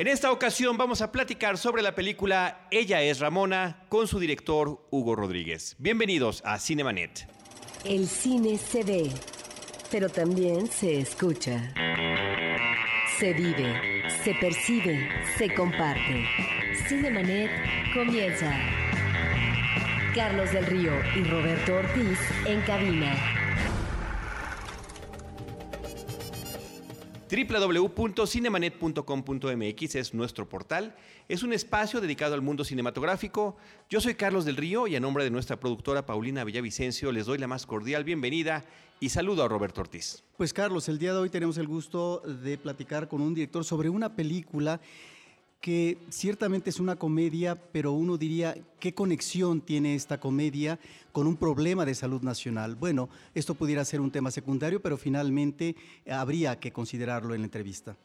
En esta ocasión vamos a platicar sobre la película Ella es Ramona con su director Hugo Rodríguez. Bienvenidos a Cinemanet. El cine se ve, pero también se escucha. Se vive, se percibe, se comparte. Cinemanet comienza. Carlos del Río y Roberto Ortiz en cabina. www.cinemanet.com.mx es nuestro portal. Es un espacio dedicado al mundo cinematográfico. Yo soy Carlos del Río y a nombre de nuestra productora Paulina Villavicencio les doy la más cordial bienvenida y saludo a Roberto Ortiz. Pues Carlos, el día de hoy tenemos el gusto de platicar con un director sobre una película que ciertamente es una comedia, pero uno diría, ¿qué conexión tiene esta comedia con un problema de salud nacional? Bueno, esto pudiera ser un tema secundario, pero finalmente habría que considerarlo en la entrevista.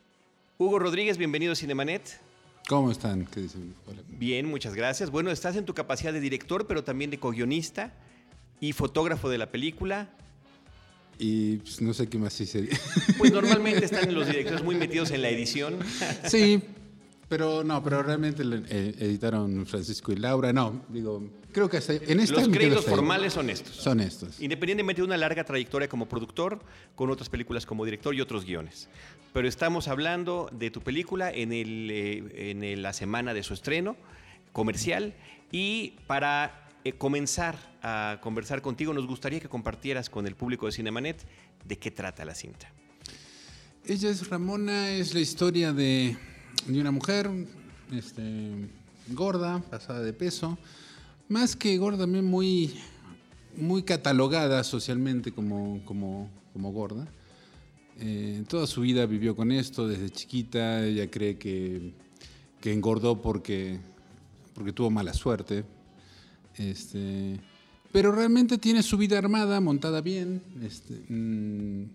Hugo Rodríguez, bienvenido a Cinemanet. ¿Cómo están? ¿Qué dicen? Hola. Bien, muchas gracias. Bueno, estás en tu capacidad de director, pero también de co-guionista y fotógrafo de la película. Y pues, no sé qué más hice. Pues normalmente están los directores muy metidos en la edición. Sí, pero no, pero realmente eh, editaron Francisco y Laura. No, digo, creo que en esta Los créditos formales son estos. Son estos. Independientemente de una larga trayectoria como productor, con otras películas como director y otros guiones. Pero estamos hablando de tu película en, el, eh, en el, la semana de su estreno comercial. Y para eh, comenzar a conversar contigo, nos gustaría que compartieras con el público de Cinemanet de qué trata la cinta. Ella es Ramona, es la historia de de una mujer este, gorda, pasada de peso, más que gorda, también muy, muy catalogada socialmente como, como, como gorda. Eh, toda su vida vivió con esto, desde chiquita ella cree que, que engordó porque, porque tuvo mala suerte. Este, pero realmente tiene su vida armada, montada bien, este, mm,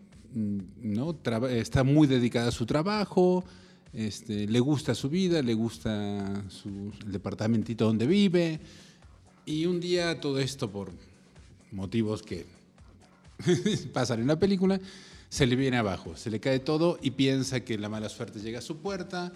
¿no? está muy dedicada a su trabajo, este, le gusta su vida, le gusta su, el departamentito donde vive. Y un día todo esto por motivos que pasan en la película, se le viene abajo, se le cae todo y piensa que la mala suerte llega a su puerta,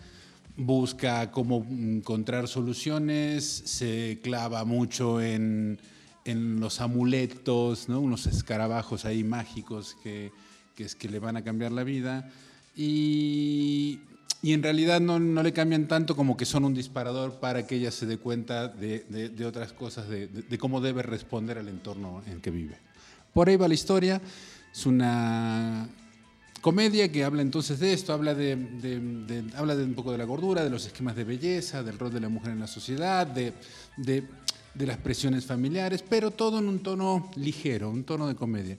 busca cómo encontrar soluciones, se clava mucho en, en los amuletos, ¿no? unos escarabajos ahí mágicos que, que, es que le van a cambiar la vida. Y y en realidad no, no, le cambian tanto como que son un disparador para que ella se dé cuenta de, de, de otras cosas, de, de, cómo debe responder al entorno en que vive. Por ahí va la historia. Es una comedia que habla entonces de esto, habla de, habla de un poco de la gordura, de los esquemas de belleza, del rol de la mujer en la sociedad, de, las presiones familiares, pero todo en un tono ligero, un tono de comedia.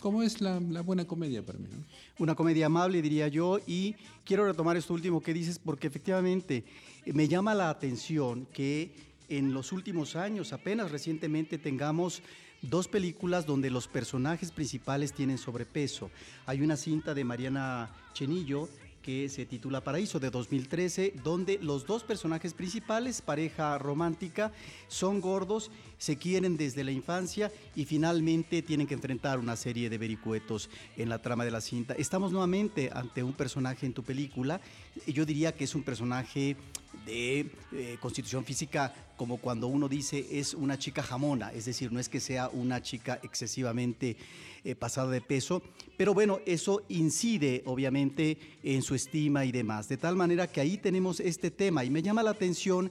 ¿Cómo es la, la, buena comedia para mí? ¿no? Una comedia amable, diría yo, y quiero retomar esto último que dices porque efectivamente me llama la atención que en los últimos años, apenas recientemente, tengamos dos películas donde los personajes principales tienen sobrepeso. Hay una cinta de Mariana Chenillo que se titula Paraíso de 2013, donde los dos personajes principales, pareja romántica, son gordos, se quieren desde la infancia y finalmente tienen que enfrentar una serie de vericuetos en la trama de la cinta. Estamos nuevamente ante un personaje en tu película, yo diría que es un personaje de eh, constitución física como cuando uno dice es una chica jamona, es decir, no es que sea una chica excesivamente eh, pasada de peso, pero bueno, eso incide obviamente en su estima y demás, de tal manera que ahí tenemos este tema y me llama la atención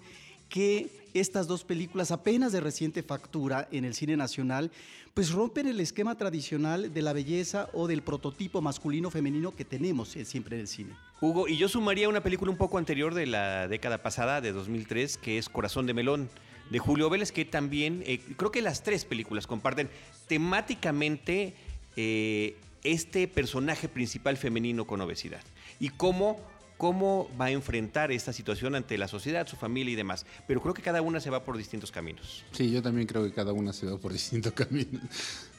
que estas dos películas apenas de reciente factura en el cine nacional, pues rompen el esquema tradicional de la belleza o del prototipo masculino-femenino que tenemos siempre en el cine. Hugo, y yo sumaría una película un poco anterior de la década pasada, de 2003, que es Corazón de Melón, de Julio Vélez, que también, eh, creo que las tres películas comparten temáticamente eh, este personaje principal femenino con obesidad. Y cómo cómo va a enfrentar esta situación ante la sociedad, su familia y demás. Pero creo que cada una se va por distintos caminos. Sí, yo también creo que cada una se va por distintos caminos.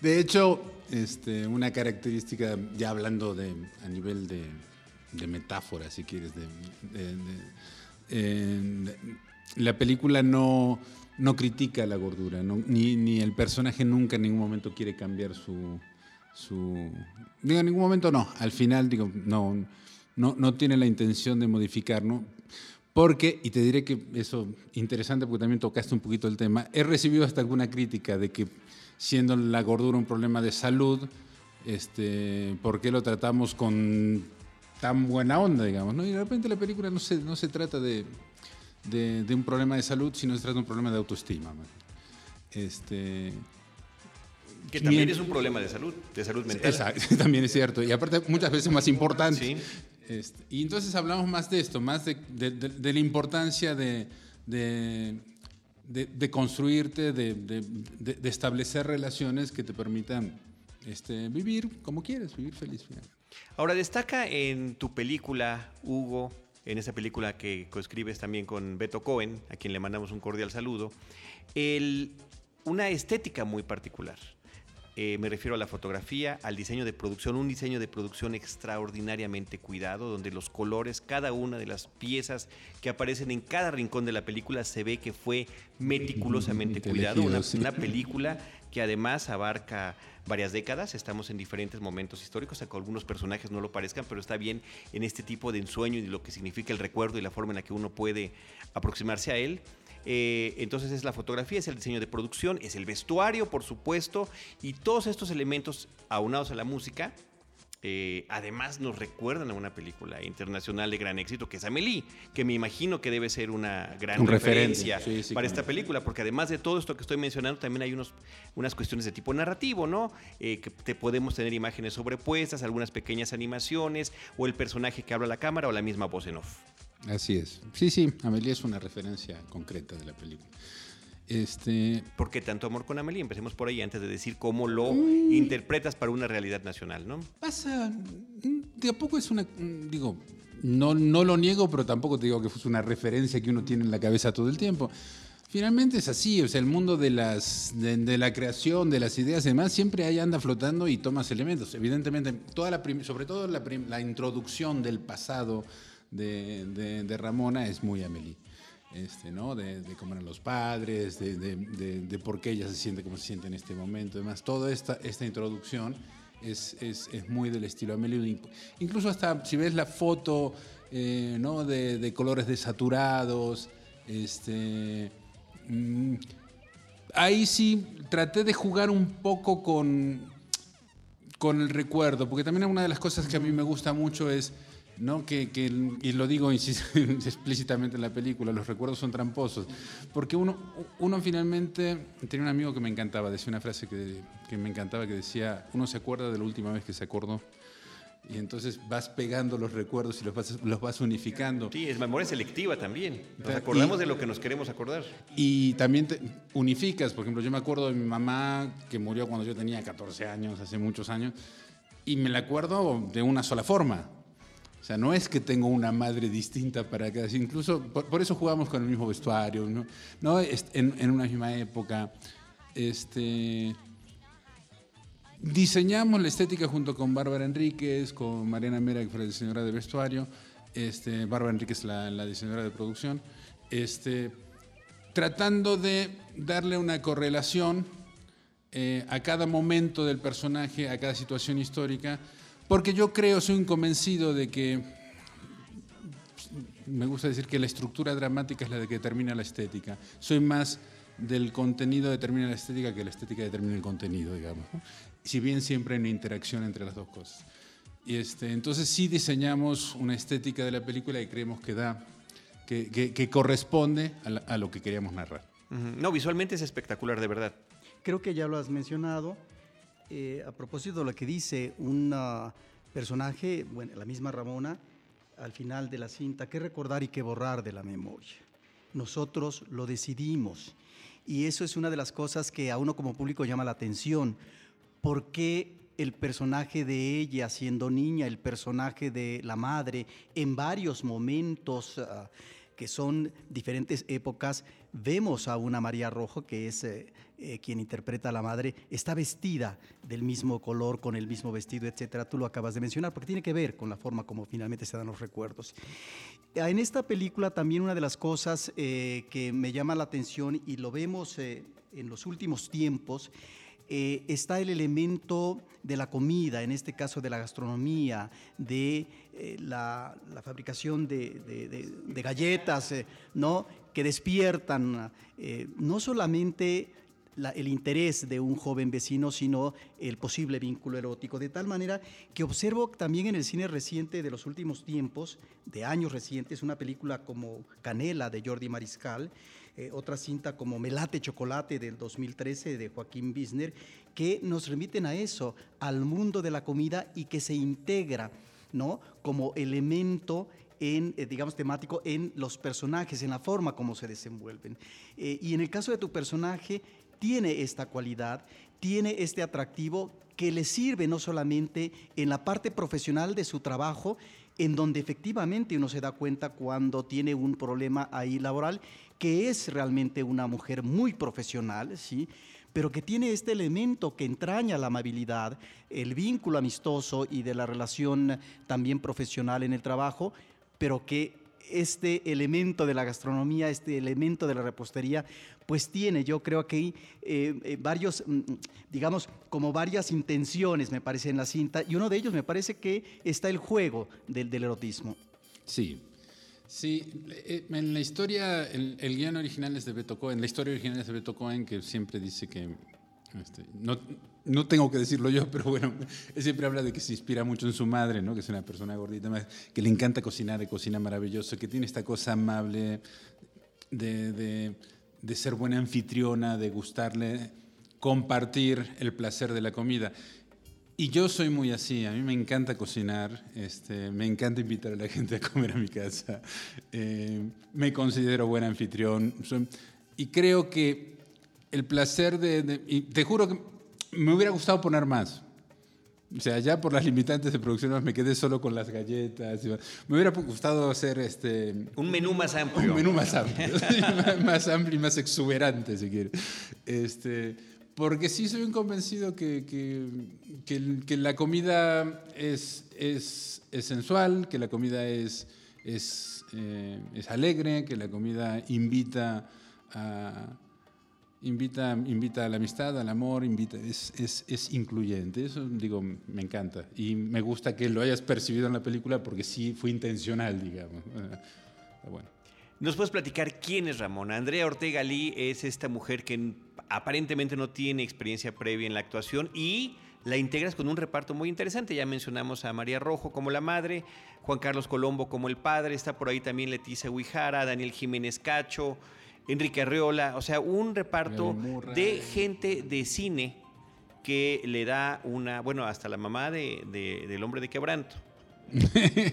De hecho, este, una característica, ya hablando de, a nivel de, metáfora, si quieres, de, eh, la película no, no critica la gordura, ni, ni el personaje nunca en ningún momento quiere cambiar su... su digo, en ningún momento no, al final digo, no no, no tiene la intención de modificar, ¿no? Porque, y te diré que eso interesante porque también tocaste un poquito el tema, he recibido hasta alguna crítica de que siendo la gordura un problema de salud, este, ¿por qué lo tratamos con tan buena onda, digamos? ¿no? Y de repente la película no se, no se trata de, de, de un problema de salud, sino se trata de un problema de autoestima. man. Este, Que también es un problema de salud, de salud mental. Exacto, también es cierto. Y aparte muchas veces más importante. Sí. Este, y entonces hablamos más de esto, más de, la importancia de, construirte, de, establecer relaciones que te permitan este, vivir como quieres, vivir feliz. Ahora, destaca en tu película, Hugo, en esa película que coescribes también con Beto Cohen, a quien le mandamos un cordial saludo, una estética muy particular. Eh, me refiero a la fotografía, al diseño de producción, un diseño de producción extraordinariamente cuidado, donde los colores, cada una de las piezas que aparecen en cada rincón de la película se ve que fue meticulosamente cuidado. Una, una película que además abarca varias décadas, estamos en diferentes momentos históricos, aunque algunos personajes no lo parezcan, pero está bien en este tipo de ensueño y lo que significa el recuerdo y la forma en la que uno puede aproximarse a él. Eh, entonces es la fotografía, es el diseño de producción, es el vestuario, por supuesto, y todos estos elementos aunados a la música, eh, además nos recuerdan a una película internacional de gran éxito que es Amélie, que me imagino que debe ser una gran Un referencia Sí, sí, para esta película, porque además de todo esto que estoy mencionando, también hay unos, unas cuestiones de tipo narrativo, ¿no? Eh, que te podemos tener imágenes sobrepuestas, algunas pequeñas animaciones, o el personaje que habla a la cámara, o la misma voz en off. Así es. Sí, sí, Amelie es una referencia concreta de la película. Este, ¿Por qué tanto amor con Amelie? Empecemos por ahí antes de decir cómo lo Mm. interpretas para una realidad nacional, ¿no? pasa, de a poco es una, digo, no, no lo niego, pero tampoco te digo que fue una referencia que uno tiene en la cabeza todo el tiempo. Finalmente es así, o sea, el mundo de, las, de, de la creación, de las ideas y demás, siempre ahí anda flotando y tomas elementos. Evidentemente, toda la sobre todo la introducción del pasado de, de- Ramona es muy Amelie. Este, ¿no? de, cómo eran los padres, de- de por qué ella se siente como se siente en este momento. Además, toda esta, esta introducción es, es- es muy del estilo Amelie. Incluso hasta si ves la foto eh, ¿no? de, de colores desaturados, este, mm, ahí sí traté de jugar un poco con, con el recuerdo, porque también una de las cosas que a mí me gusta mucho es, ¿no? que, que- y lo digo explícitamente en la película, los recuerdos son tramposos, porque uno, uno finalmente, tenía un amigo que me encantaba, decía una frase que, que me encantaba, que decía, uno se acuerda de la última vez que se acordó, y entonces vas pegando los recuerdos y los vas, los vas unificando. Sí, es memoria selectiva también. Nos Y- acordamos de lo que nos queremos acordar. Y también te unificas, por ejemplo, yo me acuerdo de mi mamá que murió cuando yo tenía 14 años, hace muchos años, y me la acuerdo de una sola forma. O sea, no es que tengo una madre distinta para cada, incluso por, eso jugamos con el mismo vestuario, ¿no? En una misma época. Este, diseñamos la estética junto con Bárbara Enríquez, con Mariana Mera, que fue la diseñadora de vestuario, este, Bárbara Enríquez, la, la diseñadora de producción, este, tratando de darle una correlación eh, a cada momento del personaje, a cada situación histórica, porque yo creo, soy un convencido de que, me gusta decir que la estructura dramática es la de que determina la estética. Soy más del contenido determina la estética que la estética determina el contenido, digamos. ¿no? Si bien siempre hay una interacción entre las dos cosas. Y este, entonces sí diseñamos una estética de la película y creemos que da, que, que- que corresponde a, la- a lo que queríamos narrar. Ujú. No, visualmente es espectacular, de verdad. Creo que ya lo has mencionado. Eh, a propósito de lo que dice un ah, personaje, bueno, la misma Ramona, al final de la cinta, qué recordar y qué borrar de la memoria. Nosotros lo decidimos. Y eso es una de las cosas que a uno como público llama la atención. ¿Por qué el personaje de ella siendo niña, el personaje de la madre, en varios momentos ah, que son diferentes épocas, vemos a una María Rojo, que es eh, eh, quien interpreta a la madre, está vestida del mismo color, con el mismo vestido, etcétera. Tú lo acabas de mencionar, porque tiene que ver con la forma como finalmente se dan los recuerdos. Ah, En esta película también una de las cosas eh, que me llama la atención y lo vemos eh, en los últimos tiempos eh, está el elemento de la comida, en este caso de la gastronomía, de eh, la, la, fabricación de, de, de, de galletas, eh, ¿no? que despiertan eh, no solamente el interés de un joven vecino, sino el posible vínculo erótico. De tal manera que observo también en el cine reciente de los últimos tiempos, de años recientes, una película como Canela de Jordi Mariscal, eh, otra cinta como Melate Chocolate del 2013 de Joaquín Bisner, que nos remiten a eso, al mundo de la comida y que se integra ¿no? como elemento en, eh, digamos, temático en los personajes, en la forma como se desenvuelven. Eh, y en el caso de tu personaje, tiene esta cualidad, tiene este atractivo que le sirve no solamente en la parte profesional de su trabajo, en donde efectivamente uno se da cuenta cuando tiene un problema ahí laboral, que es realmente una mujer muy profesional, ¿sí? pero que tiene este elemento que entraña la amabilidad, el vínculo amistoso y de la relación también profesional en el trabajo, pero que este elemento de la gastronomía, este elemento de la repostería, pues tiene, yo creo que eh, eh, varios, mm, digamos, como varias intenciones, me parece, en la cinta, y uno de ellos me parece que está el juego del, erotismo. Sí, sí, eh, en la historia, el, el, guion original es de Beto Cohen, la historia original es de Beto Cohen, que siempre dice que este, no, no, tengo que decirlo yo, pero bueno, él siempre habla de que se inspira mucho en su madre, ¿no? que es una persona gordita, que le encanta cocinar, de cocina maravilloso, que tiene esta cosa amable de, de ser buena anfitriona, de gustarle compartir el placer de la comida. Y yo soy muy así, a mí me encanta cocinar, este, me encanta invitar a la gente a comer a mi casa, eh, me considero buen anfitrión y creo que el placer de, de, Y te juro que me hubiera gustado poner más. O sea, ya por las limitantes de producción me quedé solo con las galletas. Me hubiera gustado hacer este... Un menú más amplio. Un menú más amplio. más amplio y más exuberante, si quieres. Este, porque sí soy un convencido que, que, que, que la comida es, es, es, sensual, que la comida es, es, eh, es alegre, que la comida invita a invita, invita a la amistad, al amor, invita, es, es, es, incluyente. Eso, digo, me encanta. Y me gusta que lo hayas percibido en la película porque sí fue intencional, digamos. Bueno. ¿Nos puedes platicar quién es Ramona? Andrea Ortega Lee es esta mujer que aparentemente no tiene experiencia previa en la actuación y la integras con un reparto muy interesante. Ya mencionamos a María Rojo como la madre, Juan Carlos Colombo como el padre, está por ahí también Leticia Huijara, Daniel Jiménez Cacho, Enrique Arreola, o sea, un reparto de gente de cine que le da una, bueno, hasta la mamá de, de, del hombre de quebranto.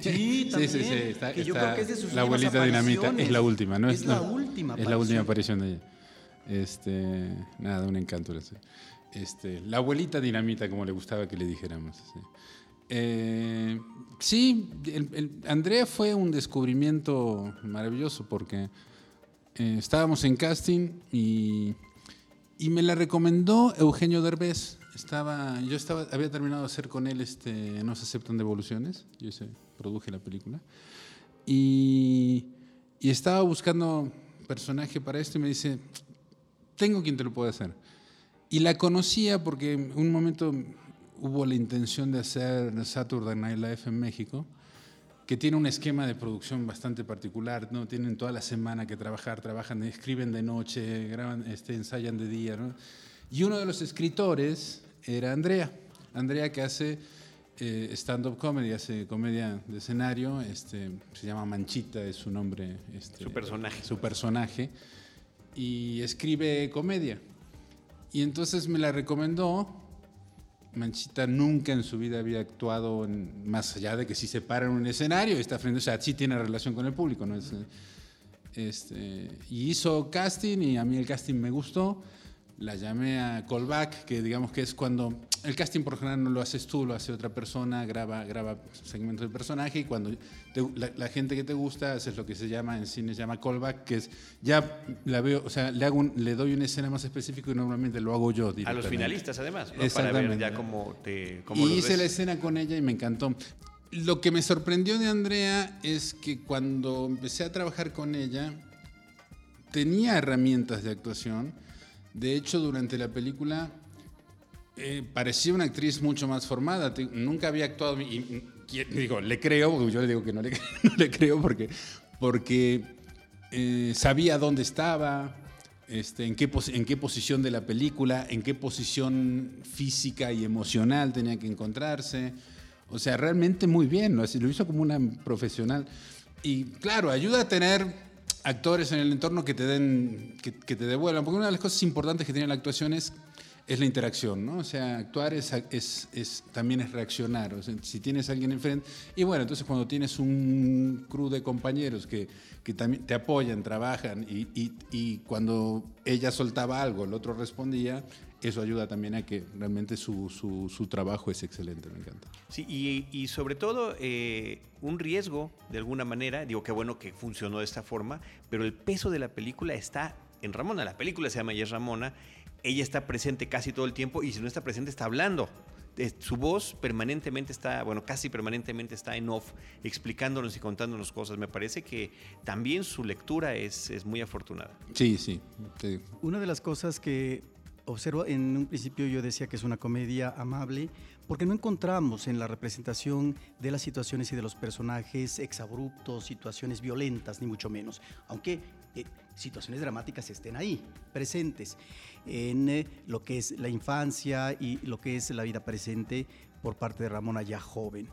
Sí, también. Sí, sí, sí. Está, que yo creo que es de sus La abuelita dinamita es la última, ¿no? Es, es la, última. Es la última aparición de ella. Este, nada, un encanto. Este, la abuelita dinamita, como le gustaba que le dijéramos. Sí, eh, sí el, el, Andrea fue un descubrimiento maravilloso porque eh, estábamos en casting y, y, me la recomendó Eugenio Derbez. Estaba, yo estaba, había terminado de hacer con él este, No se aceptan devoluciones. Yo hice, produje la película. Y, y estaba buscando personaje para esto y me dice, tengo quien te lo puede hacer. Y la conocía porque en un momento hubo la intención de hacer Saturday Night Live en México que tiene un esquema de producción bastante particular, ¿no? Tienen toda la semana que trabajar, trabajan, escriben de noche, graban, este, ensayan de día, ¿no? Y uno de los escritores era Andrea, Andrea que hace eh, stand-up comedy, hace comedia de escenario, este, se llama Manchita, es su nombre. Este, su personaje. Su personaje, y escribe comedia. Y entonces me la recomendó Manchita nunca en su vida había actuado más allá de que si se para en un escenario está frente, o sea, sí tiene relación con el público, ¿no? Es, este, y hizo casting y a mí el casting me gustó. La llamé a callback, que digamos que es cuando el casting por general no lo haces tú, lo hace otra persona, graba, graba segmentos del personaje y cuando te, la, la, gente que te gusta haces lo que se llama en cine se llama callback, que es ya la veo, o sea, le, hago un, le doy una escena más específica y normalmente lo hago yo. A los finalistas además, ¿no? para ver ya cómo te... Cómo y hice ves. la escena con ella y me encantó. Lo que me sorprendió de Andrea es que cuando empecé a trabajar con ella tenía herramientas de actuación. De hecho, durante la película eh, parecía una actriz mucho más formada. Nunca había actuado. Y, y- digo, le creo, porque yo le digo que no le, no le creo porque, porque eh, sabía dónde estaba, este, en, qué en qué posición de la película, en qué posición física y emocional tenía que encontrarse. O sea, realmente muy bien, lo, lo hizo como una profesional. Y claro, ayuda a tener actores en el entorno que te den, que, que te devuelvan, porque una de las cosas importantes que tiene la actuación es, es la interacción, ¿no? O sea, actuar es, es, es- también es reaccionar, o sea, si tienes a alguien enfrente, y bueno, entonces cuando tienes un crew de compañeros que, que también te apoyan, trabajan, y, y- y cuando ella soltaba algo, el otro respondía, eso ayuda también a que realmente su, su, su trabajo es excelente, me encanta. Sí, y, y sobre todo eh, un riesgo, de alguna manera, digo que bueno que funcionó de esta forma, pero el peso de la película está en Ramona. La película se llama Y es Ramona, ella está presente casi todo el tiempo y si no está presente está hablando. Su voz permanentemente está, bueno, casi permanentemente está en off, explicándonos y contándonos cosas. Me parece que también su lectura es, es muy afortunada. Sí, sí. Una de las cosas que observo, en un principio yo decía que es una comedia amable, porque no encontramos en la representación de las situaciones y de los personajes exabruptos, situaciones violentas, ni mucho menos, aunque eh, situaciones dramáticas estén ahí, presentes, en eh, lo que es la infancia y lo que es la vida presente por parte de Ramona ya joven.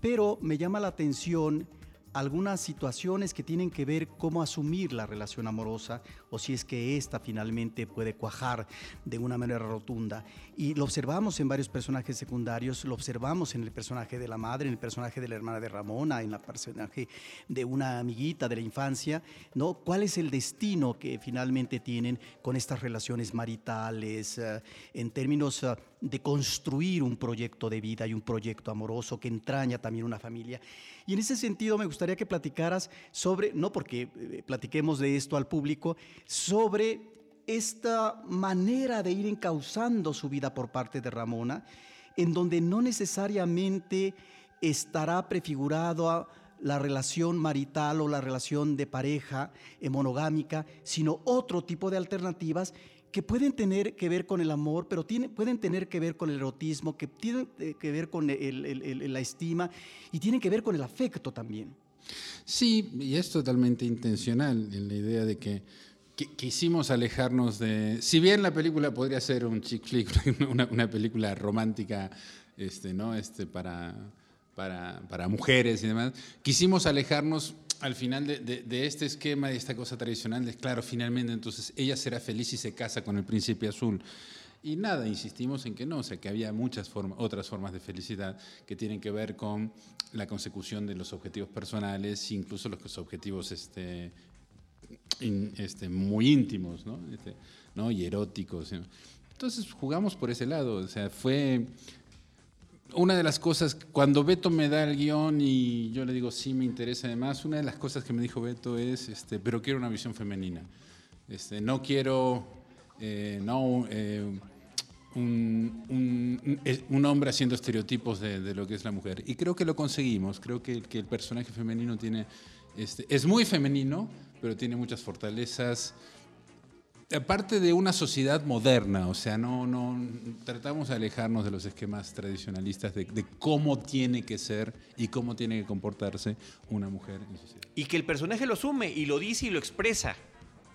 Pero me llama la atención algunas situaciones que tienen que ver cómo asumir la relación amorosa o si es que ésta finalmente puede cuajar de una manera rotunda. Y lo observamos en varios personajes secundarios, lo observamos en el personaje de la madre, en el personaje de la hermana de Ramona, en el personaje de una amiguita de la infancia, ¿no? ¿Cuál es el destino que finalmente tienen con estas relaciones maritales eh, en términos eh, de construir un proyecto de vida y un proyecto amoroso que entraña también una familia? Y en ese sentido me gustaría que platicaras sobre, no porque eh, platiquemos de esto al público, sobre esta manera de ir encauzando su vida por parte de Ramona, en donde no necesariamente estará prefigurado la relación marital o la relación de pareja monogámica, sino otro tipo de alternativas que pueden tener que ver con el amor, pero tiene- pueden tener que ver con el erotismo, que tienen eh, que ver con la estima y tienen que ver con el afecto también. Sí, y es totalmente intencional en la idea de que, que- quisimos alejarnos de... Si bien la película podría ser un chick flick, una, una película romántica este, ¿no? este, para, para, para mujeres y demás, quisimos alejarnos al final de, de- de este esquema, de esta cosa tradicional, de claro, finalmente entonces ella será feliz y se casa con el príncipe azul. Y nada, insistimos en que no, o sea, que había muchas otras formas de felicidad que tienen que ver con la consecución de los objetivos personales, incluso los objetivos este, in- este, muy íntimos, ¿no? Este, ¿no? Y eróticos. Entonces jugamos por ese lado, o sea, fue una de las cosas, cuando Beto me da el guion y yo le digo, sí, me interesa además, una de las cosas que me dijo Beto es, este, pero quiero una visión femenina. Este, no quiero, eh, no, eh, un, un- un- hombre haciendo estereotipos de, de lo que es la mujer. Y creo que lo conseguimos, creo que, que el personaje femenino tiene, este, es muy femenino, pero tiene muchas fortalezas aparte de una sociedad moderna, o sea, no, no tratamos de alejarnos de los esquemas tradicionalistas de, cómo tiene que ser y cómo tiene que comportarse una mujer en sociedad. Y que el personaje lo asume y lo dice y lo expresa.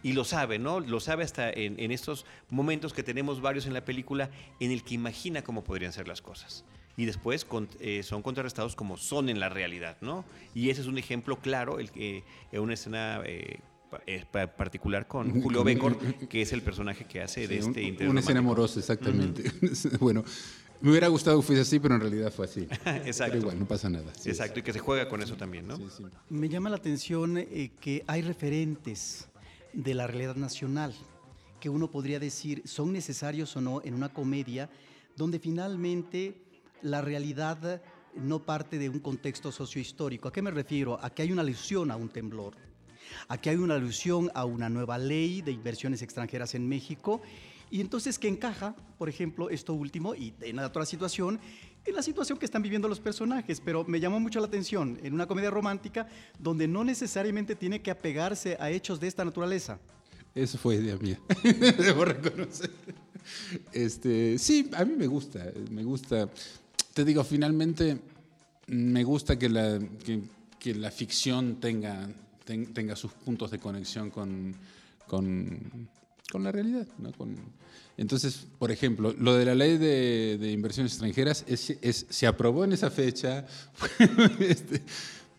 Y lo sabe, ¿no? Lo sabe hasta en, estos momentos que tenemos varios en la película en el que imagina cómo podrían ser las cosas. Y después con- eh, son contrarrestados como son en la realidad, ¿no? Y ese es un ejemplo claro, el en una escena eh, pa- particular con Julio Becor, que es el personaje que hace de este un- interés una escena amorosa, exactamente. bueno, me hubiera gustado que fuese así, pero en realidad fue así. Exacto. Pero igual, no pasa nada. Sí, Exacto, y que se juega con eso también, ¿no? sí, sí. Me llama la atención eh, que hay referentes de la realidad nacional que uno podría decir son necesarios o no en una comedia donde finalmente la realidad no parte de un contexto sociohistórico. ¿A qué me refiero? A que hay una alusión a un temblor. Aquí hay una alusión a una nueva ley de inversiones extranjeras en México y entonces que encaja, por ejemplo, esto último y en la otra situación, en la situación que están viviendo los personajes, pero me llamó mucho la atención en una comedia romántica donde no necesariamente tiene que apegarse a hechos de esta naturaleza. Eso fue idea mía. Debo reconocer. este, sí, a mí me gusta, me gusta. Te digo, finalmente me gusta que la, que, que la ficción tenga, ten- tenga sus puntos de conexión con, con, con la realidad. ¿no? Entonces, por ejemplo, lo de la ley de, inversiones extranjeras es, es- se aprobó en esa fecha. Este,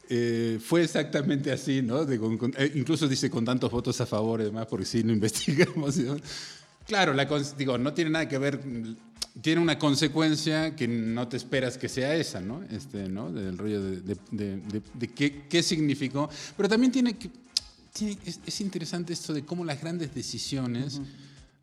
eh, fue exactamente así, ¿no? Eh, incluso dice con tantos votos a favor y demás, porque sí lo investigamos. Claro, la, digo, no tiene nada que ver, tiene una consecuencia que no te esperas que sea esa, ¿no? Este, ¿no? Del rollo de, de- de- de- qué, qué significó. Pero también tiene que, tiene- es, es interesante esto de cómo las grandes decisiones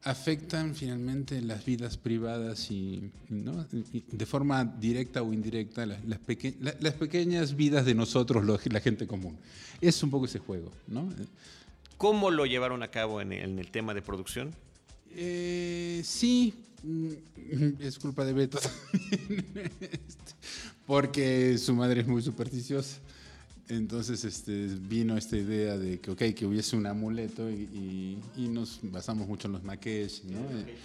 afectan finalmente las vidas privadas y, ¿no? Y de forma directa o indirecta las, las, peque- la- las pequeñas vidas de nosotros, los- la gente común. Es un poco ese juego, ¿no? ¿Cómo lo llevaron a cabo en el, en el tema de producción? Eh, sí, es culpa de Beto. Este, porque su madre es muy supersticiosa. Entonces este, vino esta idea de que, ok, que hubiese un amuleto y, y- y nos basamos mucho en los maquesh, ¿no? Eh,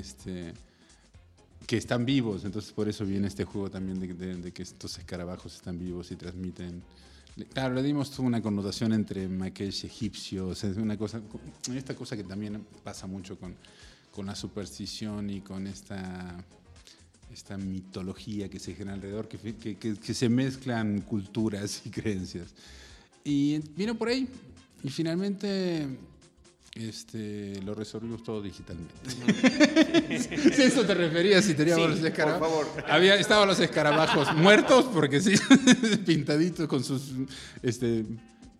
Este, que están vivos, entonces por eso viene este juego también de, de- de que estos escarabajos están vivos y transmiten. Claro, le dimos una connotación entre maquesh egipcios, es una cosa, esta cosa que también pasa mucho con, con la superstición y con esta, esta mitología que se genera alrededor, que, que, que- que se mezclan culturas y creencias. Y vino por ahí, y finalmente este, lo resolvimos todo digitalmente. si eso te referías, si teníamos Sí, los por escarabajos. favor. Había, estaban los escarabajos muertos, porque sí, pintaditos con sus. Este,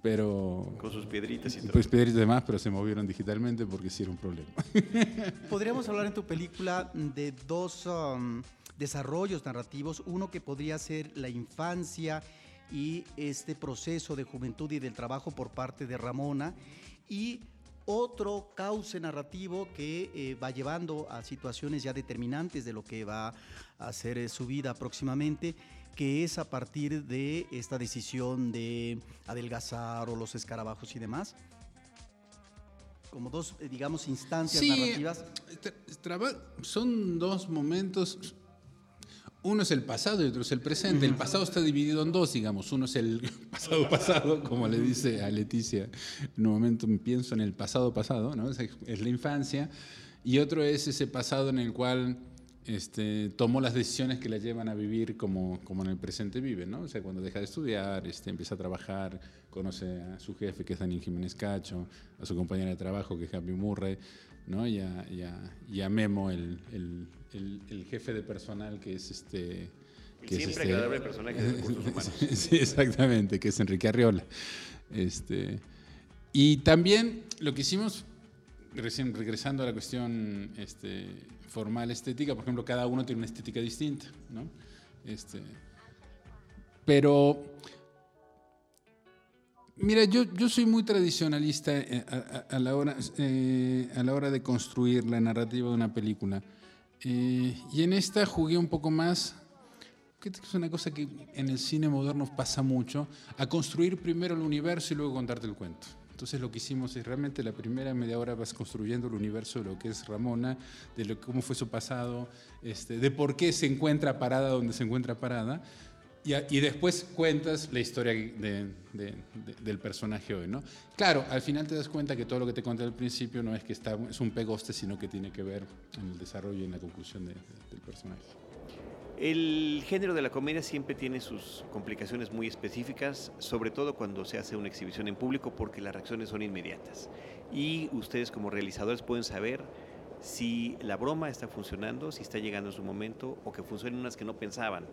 pero. Con sus piedritas y todo. Pues piedritas y demás, pero se movieron digitalmente porque sí era un problema. Podríamos hablar en tu película de dos um, desarrollos narrativos. Uno que podría ser la infancia y este proceso de juventud y del trabajo por parte de Ramona. Y otro cauce narrativo que eh, va llevando a situaciones ya determinantes de lo que va a ser eh, su vida próximamente, que es a partir de esta decisión de adelgazar o los escarabajos y demás. Como dos, eh, digamos, instancias narrativas. tra- traba- son dos momentos. Uno es el pasado y otro es el presente. El pasado está dividido en dos, digamos. Uno es el pasado pasado, como le dice a Leticia. En un momento pienso en el pasado pasado, ¿no? Es la infancia. Y otro es ese pasado en el cual este, tomó las decisiones que la llevan a vivir como, como en el presente vive, ¿no? O sea, cuando deja de estudiar, este, empieza a trabajar, conoce a su jefe, que es Daniel Jiménez Cacho, a su compañera de trabajo, que es Happy Murray, ¿no? Y a, y a- y a Memo, el, el- el- el jefe de personal, que es este... Que es siempre este- agradable personaje de recursos humanos. sí, exactamente, que es Enrique Arriola. Este, y también lo que hicimos, recién regresando a la cuestión este, formal estética, por ejemplo, cada uno tiene una estética distinta, ¿no? Este, pero, mira, yo, yo soy muy tradicionalista eh, a, la hora, eh, a la hora de construir la narrativa de una película. Eh, y en esta jugué un poco más que es una cosa que en el cine moderno pasa mucho, a construir primero el universo y luego contarte el cuento. Entonces lo que hicimos es realmente la primera media hora vas construyendo el universo de lo que es Ramona, de lo, cómo fue su pasado, este, de por qué se encuentra parada donde se encuentra parada, y, y después cuentas la historia de- de- de- del personaje hoy, ¿no? Claro, al final te das cuenta que todo lo que te conté al principio no es que está, es un pegoste, sino que tiene que ver en el desarrollo y en la conclusión de- de- del personaje. El género de la comedia siempre tiene sus complicaciones muy específicas, sobre todo cuando se hace una exhibición en público porque las reacciones son inmediatas. Y ustedes como realizadores pueden saber si la broma está funcionando, si está llegando en su momento o que funcionen unas que no pensaban.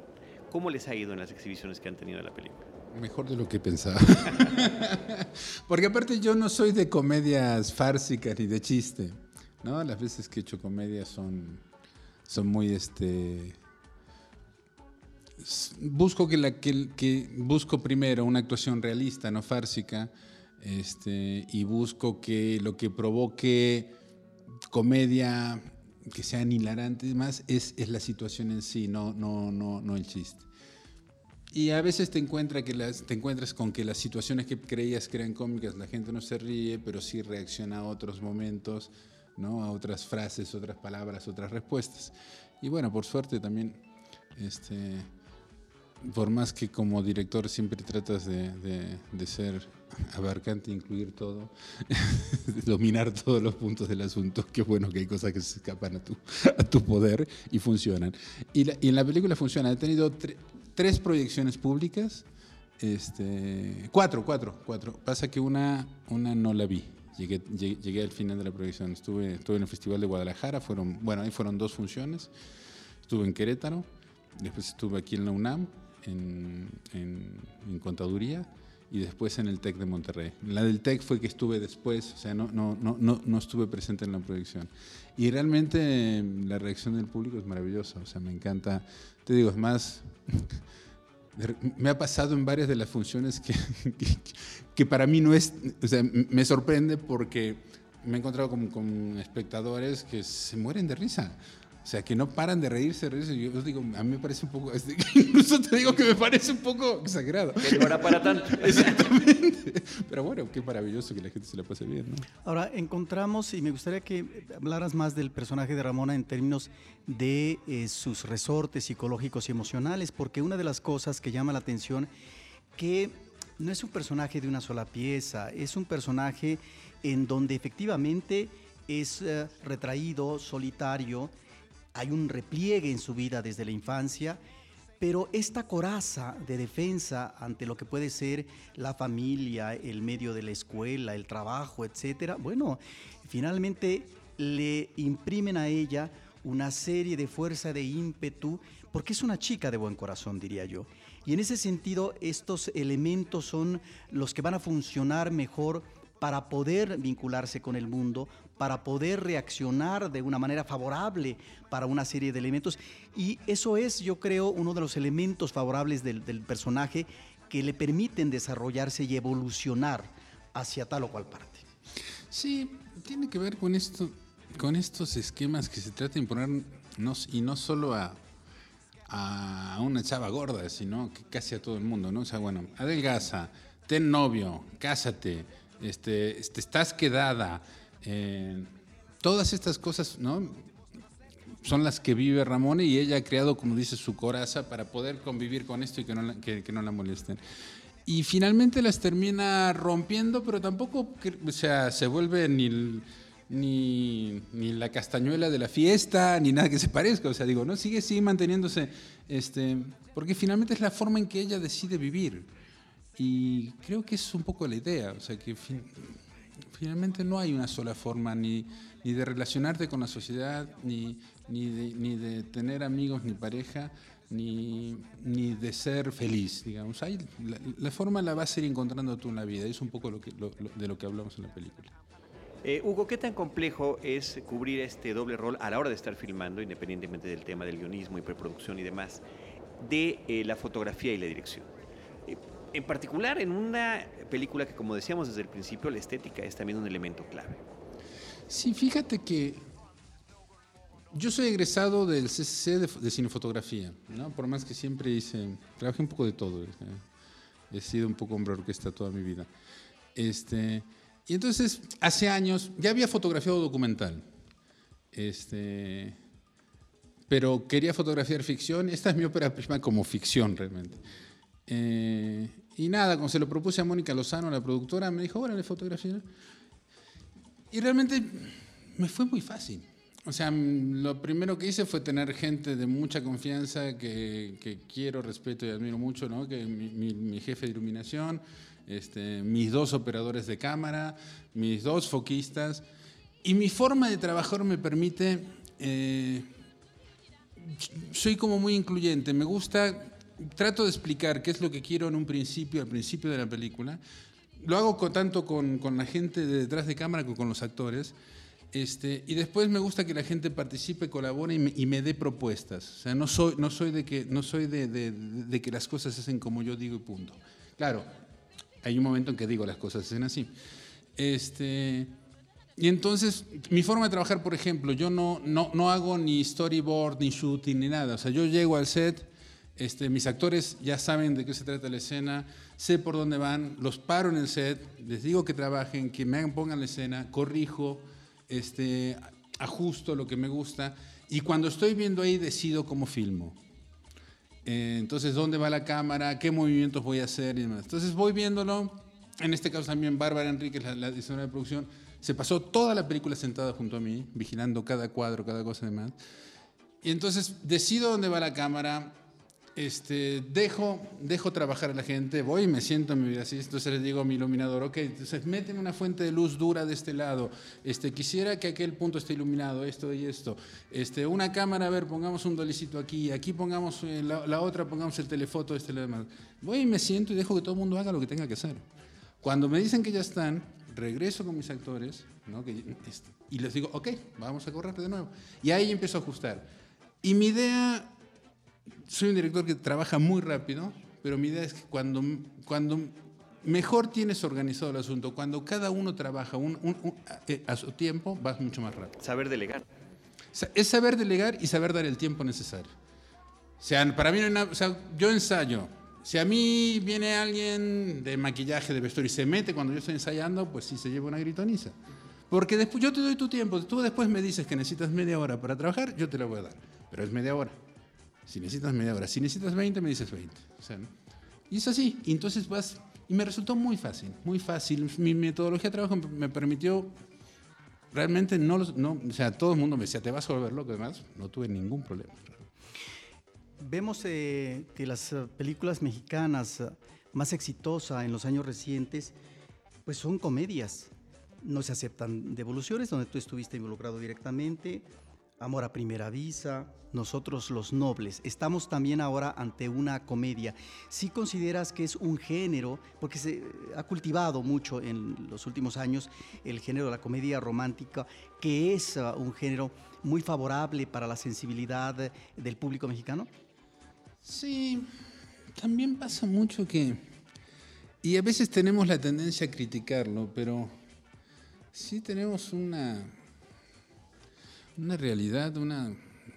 ¿Cómo les ha ido en las exhibiciones que han tenido de la película? Mejor de lo que pensaba. Porque aparte yo no soy de comedias fársicas ni de chiste. ¿no? Las veces que he hecho comedia son, son muy este. Busco que la que, que busco primero una actuación realista, no fársica, este, y busco que lo que provoque comedia que sean hilarantes y demás es, es la situación en sí, no, no, no, no el chiste. Y a veces te, encuentra que las, te encuentras con que las situaciones que creías que eran cómicas, la gente no se ríe, pero sí reacciona a otros momentos ¿no? a otras frases, otras palabras, otras respuestas. Y bueno, por suerte también, este, por más que como director siempre tratas de, de ser abarcante, incluir todo, dominar todos los puntos del asunto. Qué bueno que hay cosas que se escapan a tu, a tu poder y funcionan. Y, en la película funciona. He tenido tres proyecciones públicas, este, cuatro, cuatro, cuatro. Pasa que una, una no la vi. Llegué, llegué, al final de la proyección. Estuve, estuve en el Festival de Guadalajara, fueron, bueno, ahí fueron dos funciones. Estuve en Querétaro, después estuve aquí en la UNAM, en, en, en Contaduría y después en el TEC de Monterrey. La del TEC fue que estuve después, o sea, no, no, no, no, estuve presente en la proyección. Y realmente mm, la reacción del público es maravillosa, o sea, me encanta, te digo, es más, me ha pasado en varias de las funciones que, que, que, para mí no es, o sea, me sorprende porque me he encontrado con, con espectadores que se mueren de risa. O sea, que no paran de reírse, reírse. Yo digo, a mí me parece un poco, incluso te digo que me parece un poco exagerado. Que no era para tanto. Exactamente. Pero bueno, qué maravilloso que la gente se la pase bien, ¿no? Ahora, encontramos, y me gustaría que hablaras más del personaje de Ramona en términos de eh, sus resortes psicológicos y emocionales, porque una de las cosas que llama la atención que no es un personaje de una sola pieza, es un personaje en donde efectivamente es uh, retraído, solitario, hay un repliegue en su vida desde la infancia, pero esta coraza de defensa ante lo que puede ser la familia, el medio de la escuela, el trabajo, etcétera, bueno, finalmente le imprimen a ella una serie de fuerza, de ímpetu, porque es una chica de buen corazón, diría yo. Y en ese sentido, estos elementos son los que van a funcionar mejor para poder vincularse con el mundo, para poder reaccionar de una manera favorable para una serie de elementos. Y eso es, yo creo, uno de los elementos favorables del, personaje que le permiten desarrollarse y evolucionar hacia tal o cual parte. Sí, tiene que ver con esto, con estos esquemas que se trata de imponer y no solo a, a una chava gorda, sino que casi a todo el mundo, ¿no? O sea, bueno, adelgaza, ten novio, cásate, este, este estás quedada, eh, todas estas cosas, ¿no? Son las que vive Ramón y ella ha creado, como dice, su coraza para poder convivir con esto y que no la, molesten. Y finalmente las termina rompiendo, pero tampoco, o sea, se vuelve ni, ni, ni, la castañuela de la fiesta, ni nada que se parezca. O sea, digo, no sigue, sigue manteniéndose, este, porque finalmente es la forma en que ella decide vivir. Y creo que es un poco la idea, o sea, que fin, finalmente no hay una sola forma ni, ni de relacionarte con la sociedad, ni, ni, de, ni de tener amigos ni pareja, ni, ni de ser feliz, digamos. La, forma la vas a ir encontrando tú en la vida, es un poco lo que, lo, de lo que hablamos en la película. Eh, Hugo, ¿qué tan complejo es cubrir este doble rol a la hora de estar filmando, independientemente del tema del guionismo y preproducción y demás, de eh, la fotografía y la dirección? En particular en una película que, como decíamos desde el principio, la estética es también un elemento clave. Sí, fíjate que yo soy egresado del CCC de, de cinefotografía, ¿no? por más que siempre hice, trabajé un poco de todo, ¿eh? he sido un poco hombre orquesta toda mi vida. Este, y entonces, hace años, ya había fotografiado documental, este, pero quería fotografiar ficción, esta es mi ópera prima como ficción realmente. Eh, y nada, cuando se lo propuse a Mónica Lozano, la productora, me dijo, órale, fotografía. Y realmente me fue muy fácil. O sea, lo primero que hice fue tener gente de mucha confianza que, que quiero, respeto y admiro mucho, ¿no? Que mi, mi, mi jefe de iluminación, este, mis dos operadores de cámara, mis dos foquistas. Y mi forma de trabajar me permite... Eh, soy como muy incluyente. Me gusta trato de explicar qué es lo que quiero en un principio, al principio de la película. Lo hago tanto con, la gente de detrás de cámara como con los actores. Este, y después me gusta que la gente participe, colabore y me, dé propuestas. O sea, no soy, no soy, de, que, no soy de, que las cosas se hacen como yo digo y punto. Claro, hay un momento en que digo las cosas se hacen así. Este, y entonces, mi forma de trabajar, por ejemplo, yo no, no, no hago ni storyboard, ni shooting, ni nada. O sea, yo llego al set este, mis actores ya saben de qué se trata la escena, sé por dónde van, los paro en el set, les digo que trabajen, que me pongan la escena, corrijo este, ajusto lo que me gusta y cuando estoy viendo ahí decido cómo filmo. Eh, entonces, ¿dónde va la cámara? ¿Qué movimientos voy a hacer? Y demás. Entonces voy viéndolo. En este caso también Bárbara Enríquez, la, la diseñadora de producción, se pasó toda la película sentada junto a mí, vigilando cada cuadro, cada cosa y demás. Y entonces decido dónde va la cámara, este, dejo, dejo trabajar a la gente, voy y me siento en mi vida así, entonces les digo a mi iluminador, ok, entonces meten una fuente de luz dura de este lado, este, quisiera que aquel punto esté iluminado, esto y esto, este, una cámara, a ver, pongamos un dolicito aquí, aquí pongamos eh, la, la, otra, pongamos el telefoto, este, demás. Voy y me siento y dejo que todo el mundo haga lo que tenga que hacer. Cuando me dicen que ya están, regreso con mis actores ¿no? que, este, y les digo, ok, vamos a correr de nuevo. Y ahí empiezo a ajustar. Y mi idea soy un director que trabaja muy rápido, pero mi idea es que cuando, cuando mejor tienes organizado el asunto, cuando cada uno trabaja un, un, un, eh, a su tiempo, vas mucho más rápido. Saber delegar. Es saber delegar y saber dar el tiempo necesario. O sea, para mí no hay nada, o sea, yo ensayo. Si a mí viene alguien de maquillaje, de vestuario y se mete cuando yo estoy ensayando, pues sí se lleva una gritoniza. Porque después yo te doy tu tiempo, tú después me dices que necesitas media hora para trabajar, yo te la voy a dar, pero es media hora. Si necesitas media hora, si necesitas 20, me dices 20. O sea, ¿no? Y es así. Y entonces vas. Y me resultó muy fácil, muy fácil. Mi metodología de trabajo me permitió. Realmente no, no. O sea, todo el mundo me decía, te vas a volver loco. Además, no tuve ningún problema. Vemos eh, que las películas mexicanas más exitosas en los años recientes, pues son comedias. No se aceptan devoluciones, donde tú estuviste involucrado directamente. Amor a primera vista, nosotros los nobles. Estamos también ahora ante una comedia. Si ¿Sí consideras que es un género, porque se ha cultivado mucho en los últimos años el género de la comedia romántica, que es uh, un género muy favorable para la sensibilidad del público mexicano? Sí, también pasa mucho que, y a veces tenemos la tendencia a criticarlo, pero sí tenemos una una realidad, una,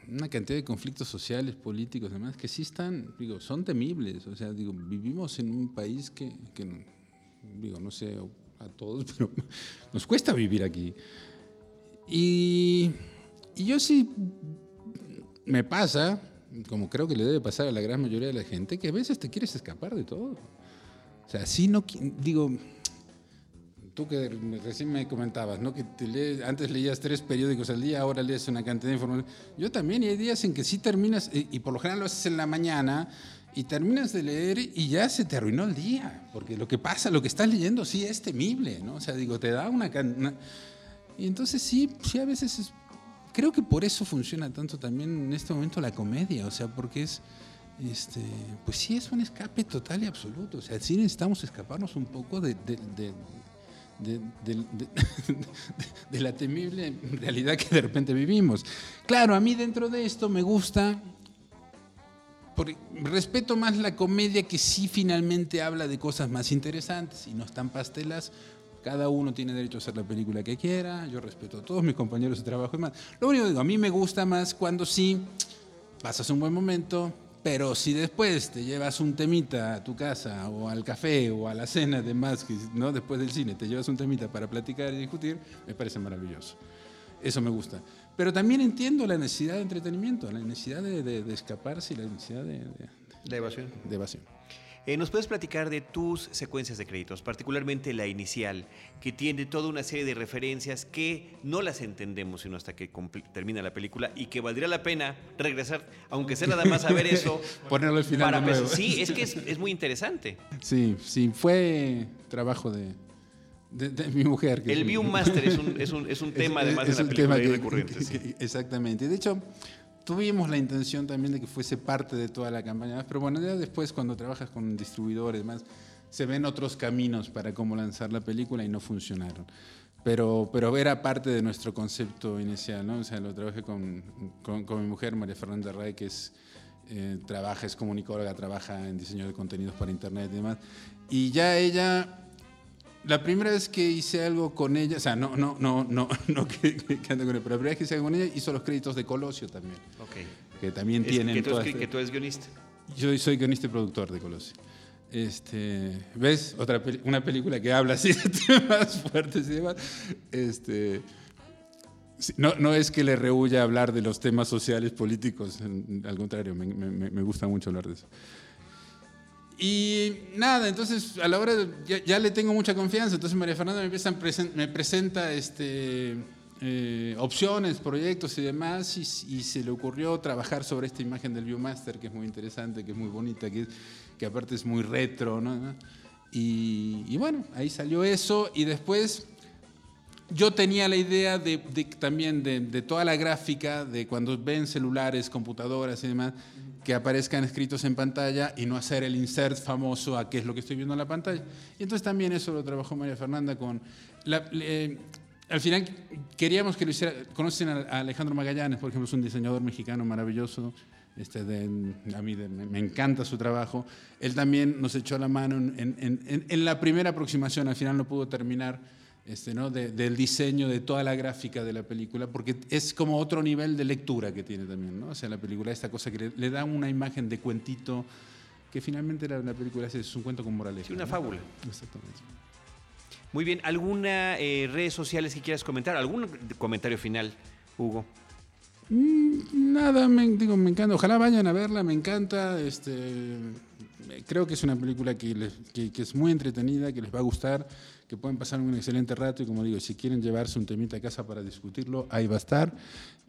una, cantidad de conflictos sociales, políticos, demás, que sí están, digo, son temibles. O sea, digo, vivimos en un país que, que digo, no sé a todos, pero nos cuesta vivir aquí. Y, y yo sí, me pasa, como creo que le debe pasar a la gran mayoría de la gente, que a veces te quieres escapar de todo. O sea, sí no, digo, tú que recién me comentabas, ¿no? que antes leías tres periódicos al día, ahora lees una cantidad de información. Yo también, y hay días en que sí terminas, y, por lo general lo haces en la mañana, y terminas de leer y ya se te arruinó el día, porque lo que pasa, lo que estás leyendo sí es temible, ¿no? O sea, digo, te da una... una y entonces sí, sí a veces es, creo que por eso funciona tanto también en este momento la comedia, o sea, porque es... Este, pues sí es un escape total y absoluto. O sea, sí necesitamos escaparnos un poco de de, la temible realidad que de repente vivimos. Claro, a mí dentro de esto me gusta, respeto más la comedia que sí finalmente habla de cosas más interesantes y no están pastelas. Cada uno tiene derecho a hacer la película que quiera, yo respeto a todos mis compañeros de trabajo y más. Lo único que digo, a mí me gusta más cuando sí pasas un buen momento, pero si después te llevas un temita a tu casa o al café o a la cena, además, ¿no? después del cine, te llevas un temita para platicar y discutir, me parece maravilloso. Eso me gusta. Pero también entiendo la necesidad de entretenimiento, la necesidad de, de, de escaparse y la necesidad de, de evasión. De evasión. Eh, ¿Nos puedes platicar de tus secuencias de créditos, particularmente la inicial, que tiene toda una serie de referencias que no las entendemos sino hasta que termina la película y que valdría la pena regresar, aunque sea nada más a ver eso. Ponerlo al final. Para de nuevo. Sí, es que es, es, muy interesante. Sí, sí, fue trabajo de, de, de mi mujer. Que El Viewmaster es un, es, un, es un tema, es, además, de la película que, recurrente. Que, sí. Exactamente. De hecho, tuvimos la intención también de que fuese parte de toda la campaña, pero bueno, ya después cuando trabajas con distribuidores, más, se ven otros caminos para cómo lanzar la película y no funcionaron. Pero, pero era parte de nuestro concepto inicial, ¿no? O sea, lo trabajé con, con, con mi mujer, María Fernanda Ray, que es, eh, trabaja, es comunicóloga, trabaja en diseño de contenidos para internet y demás. Y ya ella la primera vez que hice algo con ella, o sea, no, no, no, no, no que, ando con ella, pero la primera vez que hice algo con ella hizo los créditos de Colosio también. Okay. Que también es tienen. Que tú, es, que tú eres guionista. Yo soy guionista y productor de Colosio. Este, ¿Ves? Otra una película que habla así de temas fuertes y demás. Este, No, no es que le rehuya hablar de los temas sociales, políticos, al contrario, me, me- me gusta mucho hablar de eso. Y nada, entonces a la hora de- ya, le tengo mucha confianza, entonces María Fernanda me, empieza me presenta este, eh, opciones, proyectos y demás, y, se le ocurrió trabajar sobre esta imagen del Viewmaster, que es muy interesante, que es muy bonita, que, que aparte es muy retro, ¿no? Y bueno, ahí salió eso, y después yo tenía la idea de, también de, toda la gráfica, de cuando ven celulares, computadoras y demás, que aparezcan escritos en pantalla y no hacer el insert famoso a qué es lo que estoy viendo en la pantalla. Y entonces también eso lo trabajó María Fernanda con... al final queríamos que lo hiciera... Conocen a Alejandro Magallanes, por ejemplo, es un diseñador mexicano maravilloso. Este, a mí de- me, encanta su trabajo. Él también nos echó la mano en la primera aproximación, al final no pudo terminar este, ¿no? de- del diseño de toda la gráfica de la película, porque es como otro nivel de lectura que tiene también, ¿no? O sea, la película, esta cosa que le, le da una imagen de cuentito, que finalmente la, la película es, un cuento con moraleja. Sí, una ¿no? fábula. Exactamente. Muy bien, ¿alguna eh, redes sociales que quieras comentar? ¿Algún comentario final, Hugo? Mm, Nada, me, digo, me encanta. Ojalá vayan a verla, me encanta. Este, creo que es una película que, les- que- que es muy entretenida, que les va a gustar, que pueden pasar un excelente rato. Y como digo, si quieren llevarse un temita a casa para discutirlo, ahí va a estar.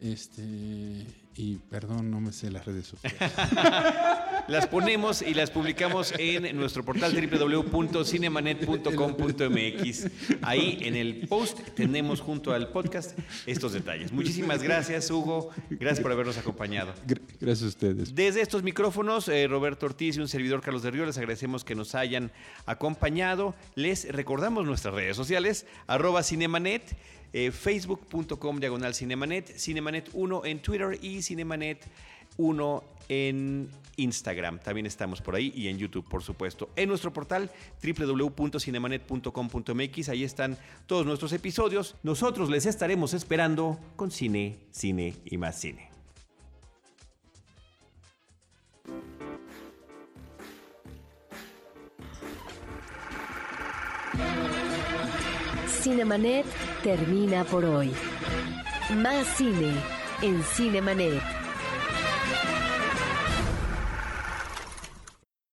Este, y perdón, no me sé las redes sociales. Las ponemos y las publicamos en nuestro portal www.cinemanet.com.mx. Ahí en el post tenemos junto al podcast estos detalles. Muchísimas gracias, Hugo. Gracias por habernos acompañado. Gra- Gracias a ustedes. Desde estos micrófonos, eh, Roberto Ortiz y un servidor Carlos de Río, les agradecemos que nos hayan acompañado. Les recordamos nuestras redes sociales, arroba Cinemanet, eh, facebook.com diagonal Cinemanet, Cinemanet 1 en Twitter y Cinemanet 1 en Instagram. También estamos por ahí y en YouTube, por supuesto. En nuestro portal www.cinemanet.com.mx, ahí están todos nuestros episodios. Nosotros les estaremos esperando con cine, cine y más cine. Cinemanet termina por hoy. Más cine en Cinemanet.